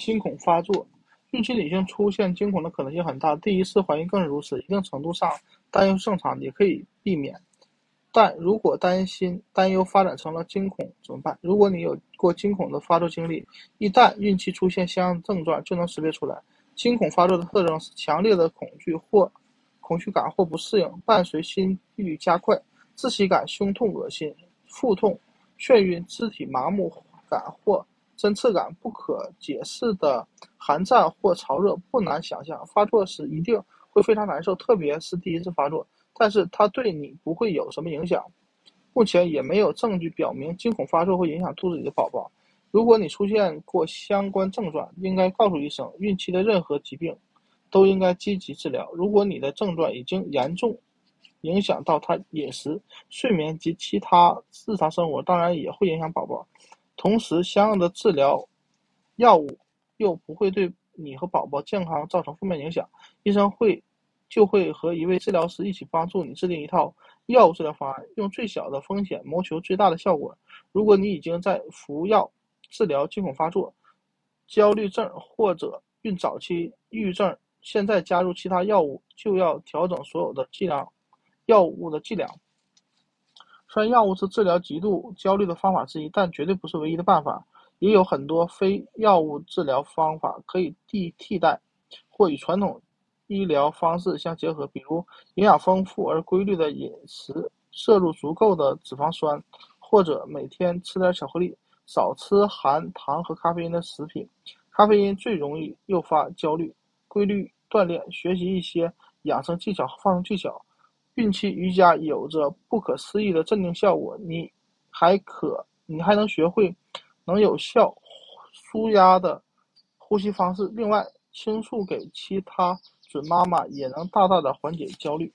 惊恐发作，孕期女性出现惊恐的可能性很大，第一次怀孕更是如此。一定程度上，担忧正常，也可以避免。但如果担心、担忧发展成了惊恐怎么办？如果你有过惊恐的发作经历，一旦孕期出现相应症状，就能识别出来。惊恐发作的特征是强烈的恐惧或恐惧感或不适应，伴随心率加快、窒息感、胸痛、恶心、腹痛、眩晕、肢体麻木感或针刺感、不可解释的寒战或潮热。不难想象，发作时一定会非常难受，特别是第一次发作。但是它对你不会有什么影响。目前也没有证据表明惊恐发作会影响肚子里的宝宝。如果你出现过相关症状，应该告诉医生。孕期的任何疾病都应该积极治疗。如果你的症状已经严重影响到他饮食、睡眠及其他日常生活，当然也会影响宝宝。同时，相应的治疗药物又不会对你和宝宝健康造成负面影响，医生会。就会和一位治疗师一起帮助你制定一套药物治疗方案，用最小的风险谋求最大的效果。如果你已经在服药治疗惊恐发作、焦虑症或者孕早期抑郁症，现在加入其他药物就要调整所有的剂量，药物的剂量。虽然药物是治疗极度焦虑的方法之一，但绝对不是唯一的办法。也有很多非药物治疗方法可以替替代或与传统。医疗方式相结合，比如营养丰富而规律的饮食，摄入足够的脂肪酸，或者每天吃点巧克力，少吃含糖和咖啡因的食品。咖啡因最容易诱发焦虑。规律锻炼，学习一些养生技巧和放松技巧。孕期瑜伽有着不可思议的镇定效果。你还可，你还能学会能有效舒压的呼吸方式。另外，倾诉给其他。准妈妈也能大大的缓解焦虑。